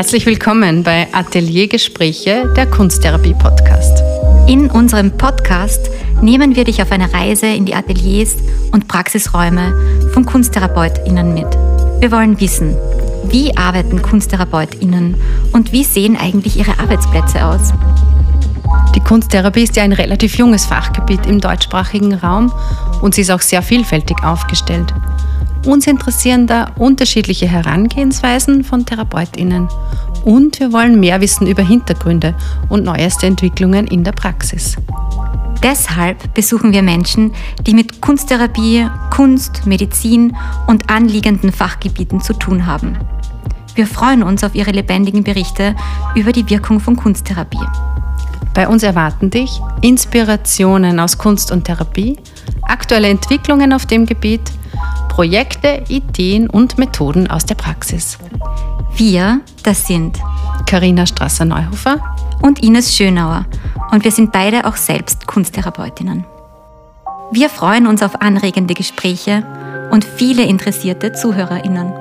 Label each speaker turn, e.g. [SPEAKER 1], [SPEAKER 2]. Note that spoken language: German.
[SPEAKER 1] Herzlich willkommen bei Ateliergespräche, der Kunsttherapie Podcast.
[SPEAKER 2] In unserem Podcast nehmen wir dich auf eine Reise in die Ateliers und Praxisräume von KunsttherapeutInnen mit. Wir wollen wissen, wie arbeiten KunsttherapeutInnen und wie sehen eigentlich ihre Arbeitsplätze aus?
[SPEAKER 1] Die Kunsttherapie ist ja ein relativ junges Fachgebiet im deutschsprachigen Raum und sie ist auch sehr vielfältig aufgestellt. Uns interessieren da unterschiedliche Herangehensweisen von TherapeutInnen und wir wollen mehr wissen über Hintergründe und neueste Entwicklungen in der Praxis.
[SPEAKER 2] Deshalb besuchen wir Menschen, die mit Kunsttherapie, Kunst, Medizin und anliegenden Fachgebieten zu tun haben. Wir freuen uns auf Ihre lebendigen Berichte über die Wirkung von Kunsttherapie.
[SPEAKER 1] Bei uns erwarten dich Inspirationen aus Kunst und Therapie, aktuelle Entwicklungen auf dem Gebiet, Projekte, Ideen und Methoden aus der Praxis.
[SPEAKER 2] Wir, das sind
[SPEAKER 1] Karina Strasser-Neuhofer
[SPEAKER 2] und Ines Schönauer und wir sind beide auch selbst Kunsttherapeutinnen. Wir freuen uns auf anregende Gespräche und viele interessierte ZuhörerInnen.